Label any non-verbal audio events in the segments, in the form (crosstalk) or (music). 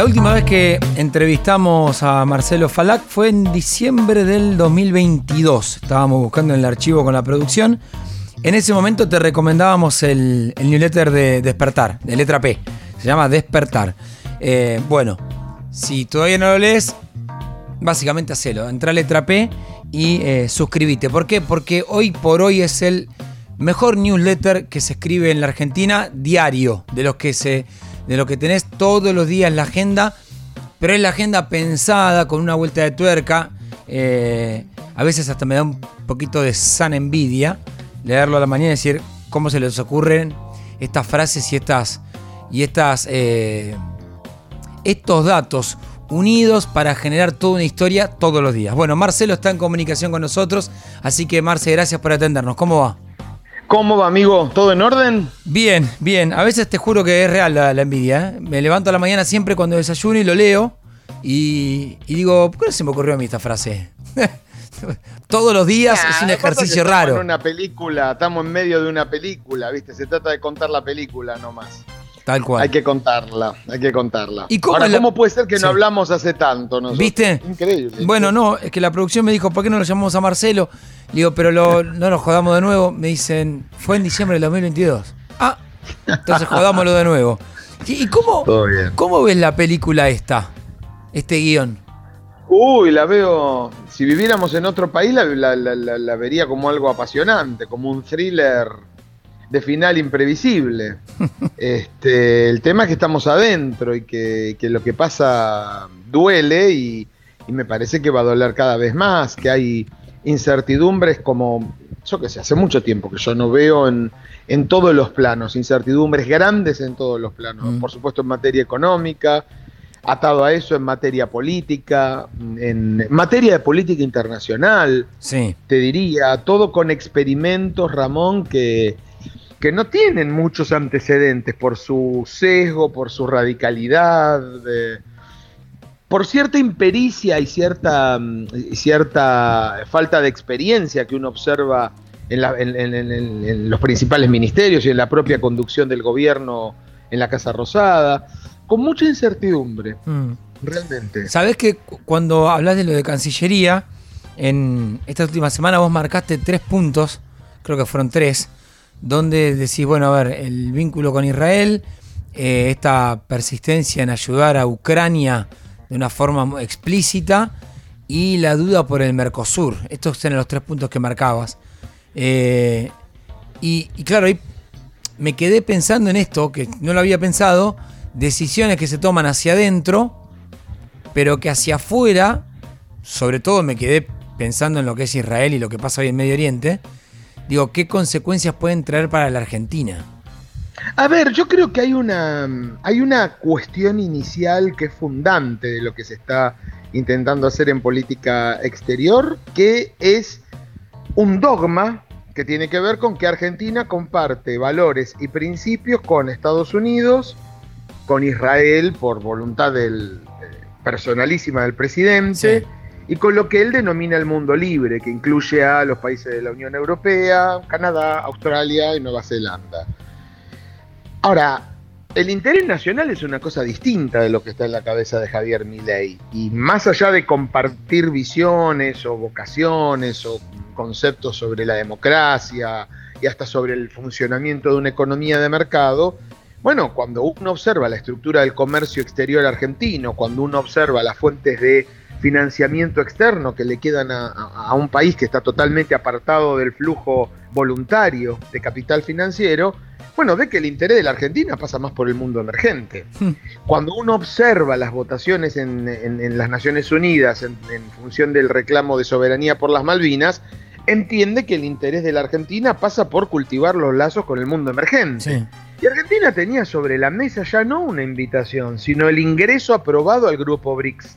La última vez que entrevistamos a Marcelo Falac fue en diciembre del 2022. Estábamos buscando en el archivo con la producción. En ese momento te recomendábamos el, newsletter de Despertar, de letra P. Se llama Despertar. Eh, bueno, si todavía no lo lees, básicamente hacelo. Entra a letra P y eh, suscríbete. ¿Por qué? Porque hoy por hoy es el mejor newsletter que se escribe en la Argentina diario, de los que se de lo que tenés todos los días la agenda, pero es la agenda pensada con una vuelta de tuerca. Eh, a veces hasta me da un poquito de sana envidia leerlo a la mañana y decir cómo se les ocurren estas frases y estas y estas eh, estos datos unidos para generar toda una historia todos los días. Bueno, Marcelo está en comunicación con nosotros, así que Marce, gracias por atendernos. ¿Cómo va? ¿Cómo va, amigo? ¿Todo en orden? Bien, bien. A veces te juro que es real la, envidia. ¿eh? Me levanto a la mañana siempre cuando desayuno y lo leo. Y, digo, ¿por qué no se me ocurrió a mí esta frase? (laughs) Todos los días es un ejercicio raro. En una película, estamos en medio de una película, ¿viste? Se trata de contar la película nomás. Tal cual. Hay que contarla, hay que contarla. ¿Y cómo, ¿cómo puede ser que no hablamos hace tanto nosotros? ¿Viste? Increíble. Bueno, no, es que la producción me dijo, ¿por qué no lo llamamos a Marcelo? digo, pero no nos jodamos de nuevo. Me dicen, fue en diciembre del 2022. Ah, entonces jodámoslo de nuevo. ¿Y cómo, cómo ves la película esta? Este guion. Uy, la veo. Si viviéramos en otro país, la, la vería como algo apasionante, como un thriller de final imprevisible. (laughs) este, el tema es que estamos adentro y que, lo que pasa duele y, me parece que va a doler cada vez más, que hay incertidumbres como, yo qué sé, hace mucho tiempo que yo no veo en, en todos los planos, incertidumbres grandes en todos los planos, mm. por supuesto en materia económica, atado a eso en materia política, en materia de política internacional, sí. te diría, todo con experimentos, Ramón, que, que no tienen muchos antecedentes por su sesgo, por su radicalidad, por cierta impericia y cierta, mm, cierta falta de experiencia que uno observa en, los principales ministerios y en la propia conducción del gobierno en la Casa Rosada, con mucha incertidumbre, mm. realmente. Sabes que cuando hablas de lo de Cancillería, en esta última semana vos marcaste tres puntos, creo que fueron tres, donde decís, bueno, a ver, el vínculo con Israel, eh, esta persistencia en ayudar a Ucrania de una forma explícita y la duda por el Mercosur. Estos son los tres puntos que marcabas. Eh, y, claro, me quedé pensando en esto, que no lo había pensado, decisiones que se toman hacia adentro, pero que hacia afuera, sobre todo me quedé pensando en lo que es Israel y lo que pasa hoy en Medio Oriente, Digo, ¿qué consecuencias pueden traer para la Argentina? A ver, yo creo que hay una, hay una cuestión inicial que es fundante de lo que se está intentando hacer en política exterior, que es un dogma que tiene que ver con que Argentina comparte valores y principios con Estados Unidos, con Israel por voluntad del, eh, personalísima del presidente y con lo que él denomina el mundo libre, que incluye a los países de la Unión Europea, Canadá, Australia y Nueva Zelanda. Ahora, el interés nacional es una cosa distinta de lo que está en la cabeza de Javier Milei. Y más allá de compartir visiones o vocaciones o conceptos sobre la democracia y hasta sobre el funcionamiento de una economía de mercado, bueno, cuando uno observa la estructura del comercio exterior argentino, cuando uno observa las fuentes de financiamiento externo que le quedan a, un país que está totalmente apartado del flujo voluntario de capital financiero, bueno, ve que el interés de la Argentina pasa más por el mundo emergente. Hmm. Cuando uno observa las votaciones en, las Naciones Unidas en, función del reclamo de soberanía por las Malvinas, entiende que el interés de la Argentina pasa por cultivar los lazos con el mundo emergente. Y Argentina tenía sobre la mesa ya no una invitación, sino el ingreso aprobado al grupo BRICS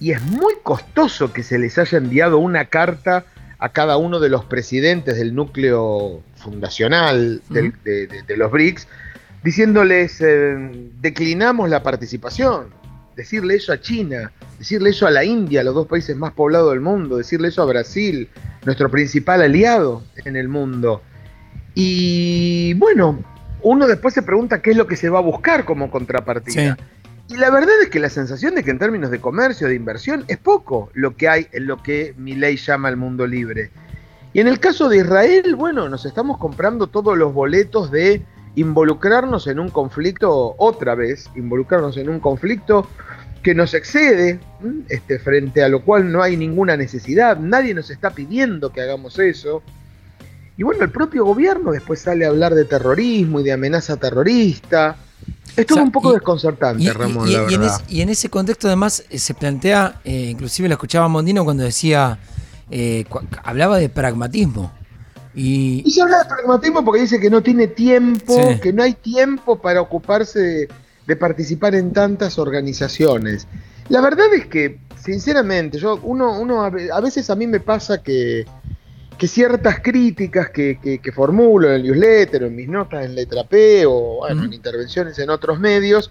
y es muy costoso que se les haya enviado una carta a cada uno de los presidentes del núcleo fundacional de, los BRICS, diciéndoles, eh, declinamos la participación, decirle eso a China, decirle eso a la India, los dos países más poblados del mundo, decirle eso a Brasil, nuestro principal aliado en el mundo. Y bueno, uno después se pregunta qué es lo que se va a buscar como contrapartida. Y la verdad es que la sensación de que en términos de comercio, de inversión, es poco lo que hay en lo que mi ley llama el mundo libre. Y en el caso de Israel, bueno, nos estamos comprando todos los boletos de involucrarnos en un conflicto otra vez, involucrarnos en un conflicto que nos excede, este, frente a lo cual no hay ninguna necesidad, nadie nos está pidiendo que hagamos eso. Y bueno, el propio gobierno después sale a hablar de terrorismo y de amenaza terrorista. Es todo un poco desconcertante, Ramón. Y, en ese contexto además eh, se plantea, eh, inclusive lo escuchaba Mondino cuando decía, eh, hablaba de pragmatismo. Y... se habla de pragmatismo porque dice que no tiene tiempo, que no hay tiempo para ocuparse de de participar en tantas organizaciones. La verdad es que, sinceramente, yo, uno, uno a veces a mí me pasa que, que ciertas críticas que, que, formulo en el newsletter, o en mis notas en letra P, o en intervenciones en otros medios,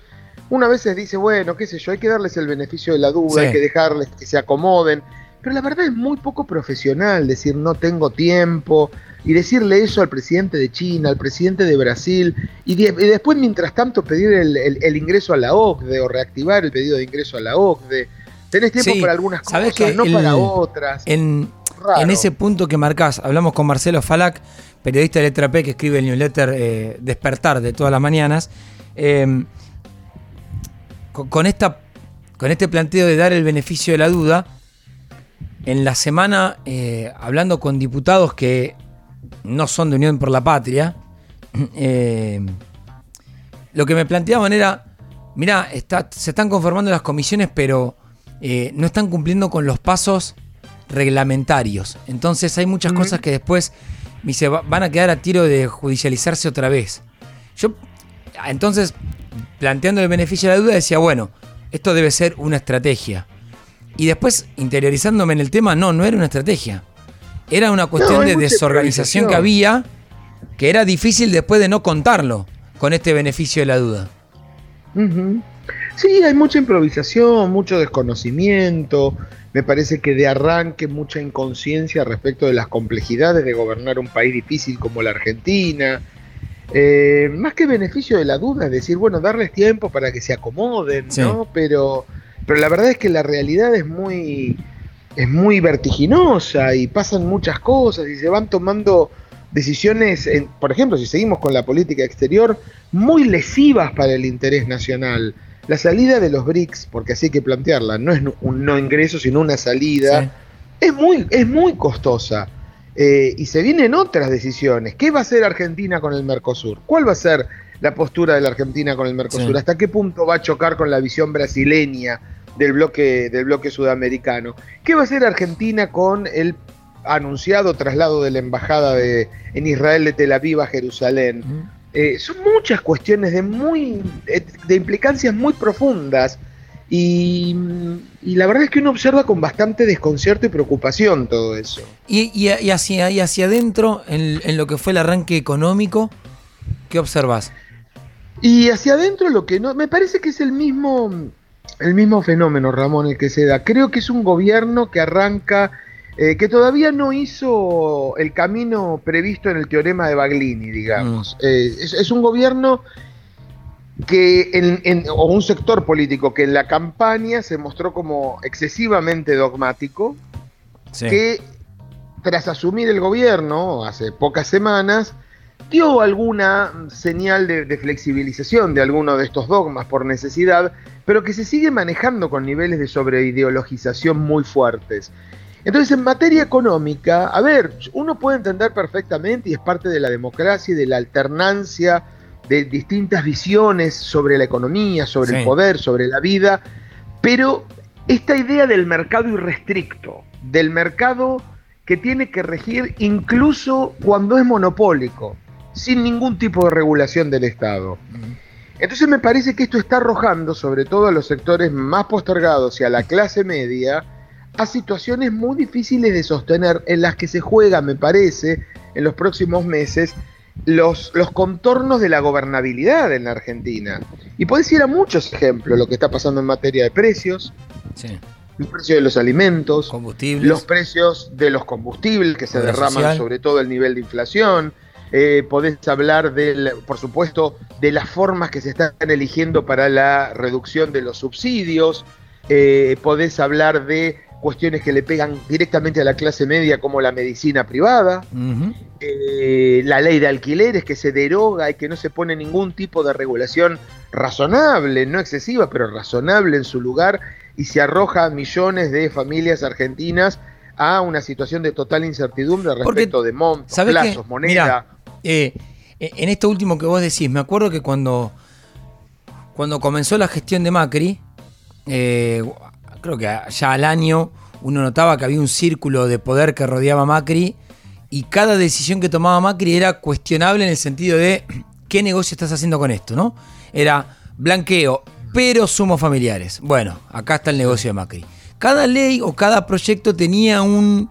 uno a veces dice, bueno, qué sé yo, hay que darles el beneficio de la duda, hay que dejarles que se acomoden. Pero la verdad es muy poco profesional decir no tengo tiempo, y decirle eso al presidente de China, al presidente de Brasil, y, después, mientras tanto, pedir el, ingreso a la OCDE o reactivar el pedido de ingreso a la OCDE. Tenés tiempo para algunas cosas, que no para otras. En, en, ese punto que marcás, hablamos con Marcelo Falac, periodista de Letra P que escribe el newsletter eh, Despertar de todas las mañanas. Em, con, esta, con este planteo de dar el beneficio de la duda, en la semana, eh, hablando con diputados que no son de Unión por la Patria, eh, (clears throat) lo que me planteaban era, mirá, se están conformando las comisiones, pero eh, no están cumpliendo con los pasos reglamentarios. Entonces hay muchas cosas que después me van a quedar a tiro de judicializarse otra vez. Yo, entonces, planteando el beneficio de la duda, decía, bueno, esto debe ser una estrategia. Y después, interiorizándome en el tema, no, no era una estrategia. Era una cuestión de desorganización que había, que era difícil después de no contarlo con este beneficio de la duda. Sí, hay mucha improvisación, mucho desconocimiento. Me parece que de arranque mucha inconsciencia respecto de las complejidades de gobernar un país difícil como la Argentina. Eh, más que beneficio de la duda, es decir, bueno, darles tiempo para que se acomoden, ¿no? Pero, pero la verdad es que la realidad es muy, es muy vertiginosa y pasan muchas cosas y se van tomando decisiones, por ejemplo, si seguimos con la política exterior, muy lesivas para el interés nacional. La salida de los BRICS, porque así hay que plantearla, no es un no ingreso, sino una salida, es, muy, es muy costosa. Eh, y se vienen otras decisiones. ¿Qué va a hacer Argentina con el Mercosur? ¿Cuál va a ser la postura de la Argentina con el Mercosur? ¿Hasta qué punto va a chocar con la visión brasileña? del bloque, del bloque sudamericano. ¿Qué va a hacer Argentina con el anunciado traslado de la embajada de, en Israel de Tel Aviv a Jerusalén? Eh, son muchas cuestiones de, muy, de implicancias muy profundas. Y, la verdad es que uno observa con bastante desconcierto y preocupación todo eso. Y, hacia, y hacia adentro, en, en, lo que fue el arranque económico, ¿qué observas? Y hacia adentro lo que no, me parece que es el mismo, el mismo fenómeno, Ramón, el que se da. Creo que es un gobierno que arranca, eh, que todavía no hizo el camino previsto en el teorema de Baglini, digamos. Mm. Eh, es, un gobierno que, en, o un sector político que en la campaña se mostró como excesivamente dogmático, que tras asumir el gobierno hace pocas semanas, dio alguna señal de, flexibilización de alguno de estos dogmas por necesidad, pero que se sigue manejando con niveles de sobreideologización muy fuertes. Entonces, en materia económica, a ver, uno puede entender perfectamente, y es parte de la democracia y de la alternancia de distintas visiones sobre la economía, sobre el poder, sobre la vida, pero esta idea del mercado irrestricto, del mercado que tiene que regir incluso cuando es monopólico, sin ningún tipo de regulación del Estado. Entonces me parece que esto está arrojando, sobre todo a los sectores más postergados y a la clase media, a situaciones muy difíciles de sostener, en las que se juega, me parece, en los próximos meses, los, los contornos de la gobernabilidad en la Argentina. Y puedes ir a muchos ejemplos, lo que está pasando en materia de precios, los precios de los alimentos, los precios de los combustibles que se derraman sobre todo el nivel de inflación, eh, podés hablar, del, por supuesto, de las formas que se están eligiendo para la reducción de los subsidios, eh, podés hablar de cuestiones que le pegan directamente a la clase media como la medicina privada, eh, la ley de alquileres que se deroga y que no se pone ningún tipo de regulación razonable, no excesiva, pero razonable en su lugar y se arroja a millones de familias argentinas a una situación de total incertidumbre respecto de montos, plazos, moneda. Eh, en esto último que vos decís, me acuerdo que cuando, cuando comenzó la gestión de Macri, eh, creo que ya al año uno notaba que había un círculo de poder que rodeaba Macri y cada decisión que tomaba Macri era cuestionable en el sentido de (clears throat) qué negocio estás haciendo con esto, ¿no? Era blanqueo, pero sumos familiares. Bueno, acá está el negocio de Macri. Cada ley o cada proyecto tenía un,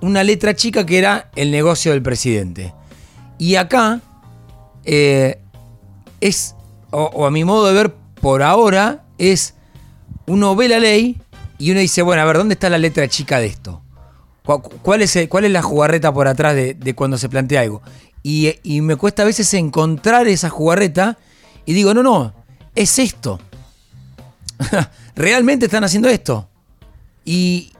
una letra chica que era el negocio del presidente. Y acá eh, es, o a mi modo de ver por ahora, es uno ve la ley y uno dice, bueno, a ver, ¿dónde está la letra chica de esto? ¿Cuál es, cuál es la jugarreta por atrás de, cuando se plantea algo? Y, me cuesta a veces encontrar esa jugarreta y digo, no, no, es esto. (laughs) Realmente están haciendo esto. Y,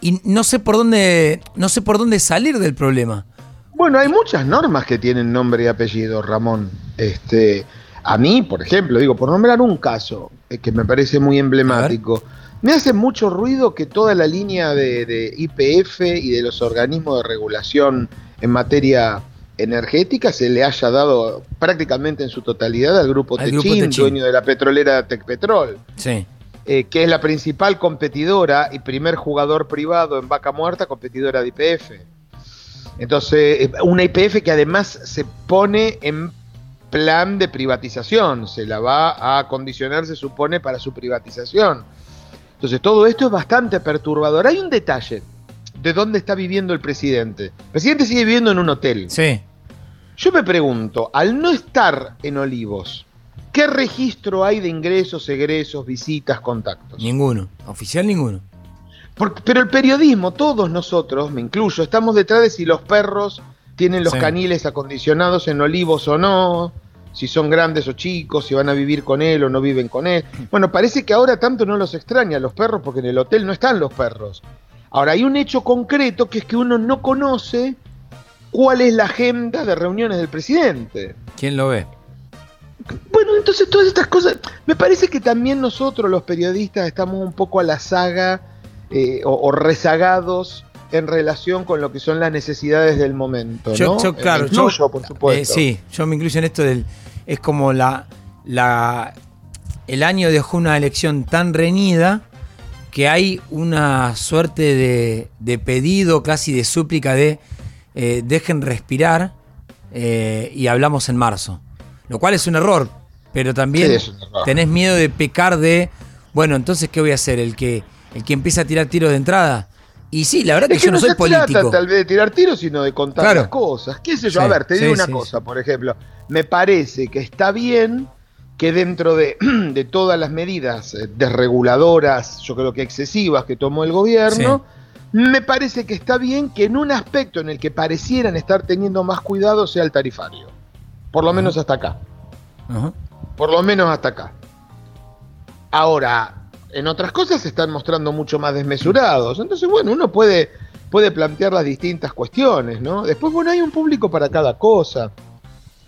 y, no sé por dónde. No sé por dónde salir del problema. Bueno, hay muchas normas que tienen nombre y apellido, Ramón. Este. A mí, por ejemplo, digo, por nombrar un caso eh, que me parece muy emblemático, me hace mucho ruido que toda la línea de, IPF y de los organismos de regulación en materia energética se le haya dado prácticamente en su totalidad al grupo, Techin, dueño de la petrolera Tecpetrol. Sí. Eh, que es la principal competidora y primer jugador privado en vaca muerta, competidora de IPF. Entonces, eh, una IPF que además se pone en plan de privatización, se la va a condicionar, se supone, para su privatización. Entonces todo esto es bastante perturbador. Hay un detalle de dónde está viviendo el presidente. El presidente sigue viviendo en un hotel. Sí. Yo me pregunto, al no estar en Olivos, ¿qué registro hay de ingresos, egresos, visitas, contactos? Ninguno, oficial ninguno. pero el periodismo, todos nosotros, me incluyo, estamos detrás de si los perros tienen los caniles acondicionados en Olivos o no, si son grandes o chicos, si van a vivir con él o no viven con él. Bueno, parece que ahora tanto no los extraña los perros porque en el hotel no están los perros. Ahora, hay un hecho concreto que es que uno no conoce cuál es la agenda de reuniones del presidente. ¿Quién lo ve? Bueno, entonces todas estas cosas, me parece que también nosotros los periodistas estamos un poco a la saga eh, o rezagados en relación con lo que son las necesidades del momento. Yo, ¿no? claro, yo, por supuesto. Eh, sí, yo me incluyo en esto del. Es como la, la. El año dejó una elección tan reñida que hay una suerte de, pedido, casi de súplica de eh, dejen respirar eh, y hablamos en marzo. Lo cual es un error, pero también tenés miedo de pecar de, bueno, entonces, ¿qué voy a hacer? ¿El que, el que empieza a tirar tiros de entrada? Y sí, la verdad que, yo no, soy político. No se trata tal vez de tirar tiros, sino de contar las cosas. ¿Qué sé yo? a ver, te digo una cosa, por ejemplo. Me parece que está bien que dentro de, (clears throat) de, todas las medidas eh, desreguladoras, yo creo que excesivas que tomó el gobierno, me parece que está bien que en un aspecto en el que parecieran estar teniendo más cuidado sea el tarifario. Por lo menos hasta acá. Por lo menos hasta acá. Ahora, en otras cosas se están mostrando mucho más desmesurados. Entonces, bueno, uno puede, puede plantear las distintas cuestiones, ¿no? Después, bueno, hay un público para cada cosa.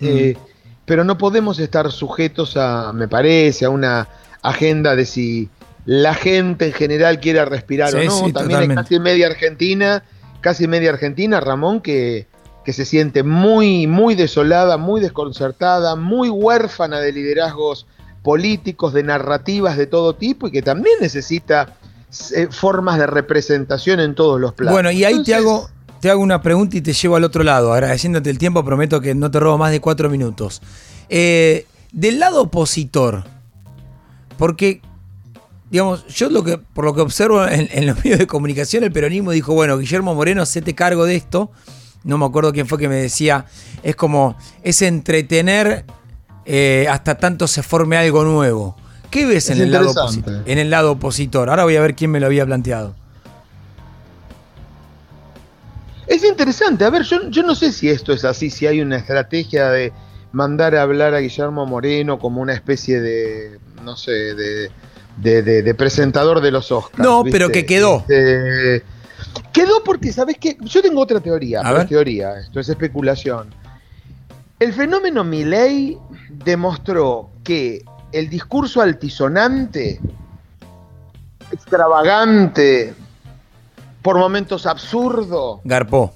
Mm. Eh, pero no podemos estar sujetos a, me parece, a una agenda de si la gente en general quiere respirar o no. También hay casi media Argentina, casi media Argentina, Ramón, que, que se siente muy, muy desolada, muy desconcertada, muy huérfana de liderazgos políticos, de narrativas de todo tipo y que también necesita eh, formas de representación en todos los planos. Bueno, y ahí te, hago, te hago una pregunta y te llevo al otro lado. Agradeciéndote el tiempo, prometo que no te robo más de cuatro minutos. Eh, del lado opositor, porque, digamos, yo lo que, por lo que observo en, en, los (laughs) medios de comunicación, el peronismo dijo, bueno, Guillermo Moreno, te cargo de esto. No me acuerdo quién fue que me decía, es como, es entretener eh, hasta tanto se forme algo nuevo. ¿Qué ves en el, lado en el lado opositor? Ahora voy a ver quién me lo había planteado. Es interesante, a ver, yo, yo no sé si esto es así, si hay una estrategia de mandar a hablar a Guillermo Moreno como una especie de, no sé, de, de, presentador de los Oscars. No, pero que quedó. Este, quedó porque, ¿sabes qué? Yo tengo otra teoría, a teoría, esto es especulación. El fenómeno Milley demostró que el discurso altisonante, extravagante, por momentos absurdo. Garpó.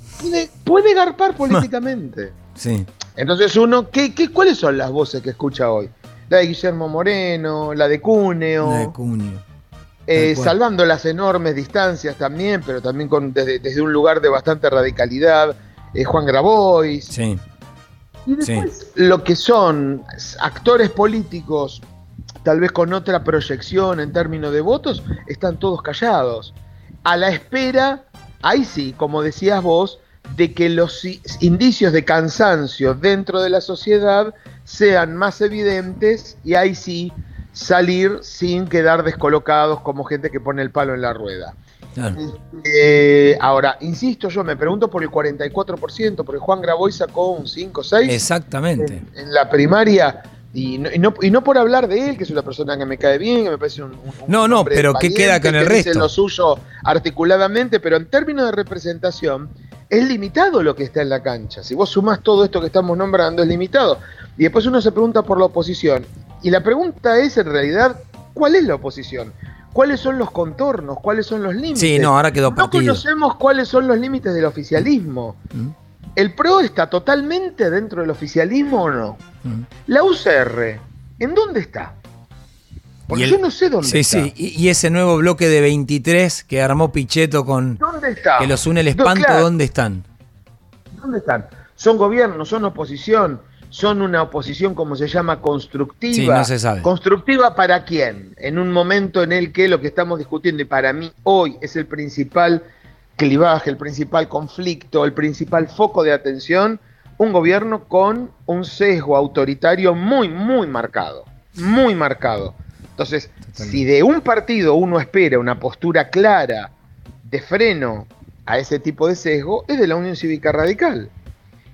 Puede, garpar políticamente. (laughs) sí. Entonces uno, ¿qué, qué, cuáles son las voces que escucha hoy? La de Guillermo Moreno, la de Cuneo. La de Cuneo. Eh, salvando las enormes distancias también, pero también con, desde, un lugar de bastante radicalidad, eh, Juan Grabois. Sí. Y después lo que son actores políticos, tal vez con otra proyección en términos de votos, están todos callados a la espera, ahí sí, como decías vos, de que los indicios de cansancio dentro de la sociedad sean más evidentes y ahí sí salir sin quedar descolocados como gente que pone el palo en la rueda. Eh, ahora, insisto, yo me pregunto por el 44%, porque Juan Graboy sacó un 5 6. Exactamente. en la primaria y no, y no, por hablar de él, que es una persona que me cae bien, que me parece un. no, no, pero ¿qué queda con el resto? Dice lo suyo articuladamente, pero en términos de representación, es limitado lo que está en la cancha. Si vos sumás todo esto que estamos nombrando, es limitado. Y después uno se pregunta por la oposición. Y la pregunta es, en realidad, ¿cuál es la oposición? ¿Cuáles son los contornos? ¿Cuáles son los límites? Sí, no, ahora quedó partido. No conocemos cuáles son los límites del oficialismo. ¿Mm? ¿El PRO está totalmente dentro del oficialismo o no? Mm. La UCR, ¿en dónde está? Porque yo no sé dónde está. Sí, sí, y ese nuevo bloque de 23 que armó Pichetto con. ¿Dónde está? Que los une el espanto, ¿dónde están? ¿Dónde están? Son gobierno, son oposición, son una oposición, como se llama, constructiva. Sí, no se sabe. ¿Constructiva para quién? En un momento en el que lo que estamos discutiendo, y para mí hoy es el principal clivaje, el principal conflicto, el principal foco de atención, un gobierno con un sesgo autoritario muy, muy marcado, muy marcado. Entonces, si de un partido uno espera una postura clara de freno a ese tipo de sesgo, es de la Unión Cívica Radical,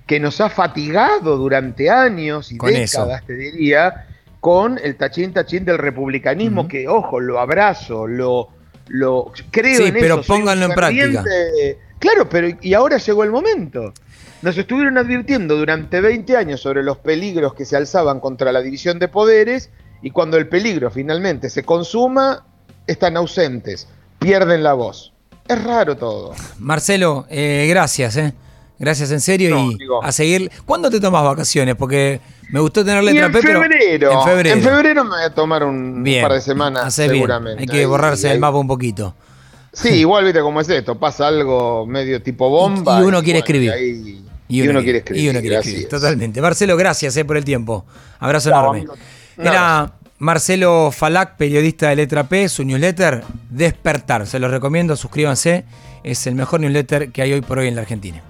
que nos ha fatigado durante años y décadas, te diría, con el tachín tachín del republicanismo, que, ojo, lo abrazo, lo, lo creo sí, pero pónganlo en práctica. Claro, pero y ahora llegó el momento. Nos estuvieron advirtiendo durante 20 años sobre los peligros que se alzaban contra la división de poderes y cuando el peligro finalmente se consuma, están ausentes, pierden la voz. Es raro todo. Marcelo, eh, gracias, ¿eh? Gracias en serio y a seguir. ¿Cuándo te tomas vacaciones? Porque me gustó tener letra P, pero. En febrero. En febrero me voy a tomar un, par de semanas, seguramente. Hay que borrarse el mapa un poquito. Sí, (laughs) igual viste cómo es esto. Pasa algo medio tipo bomba. Y, uno quiere escribir. Y, uno, quiere escribir. Y uno quiere escribir. Totalmente. Marcelo, gracias eh, por el tiempo. Abrazo enorme. Era Marcelo Falac, periodista de Letra P, su newsletter Despertar. Se lo recomiendo, suscríbanse. Es el mejor newsletter que hay hoy por hoy en la Argentina.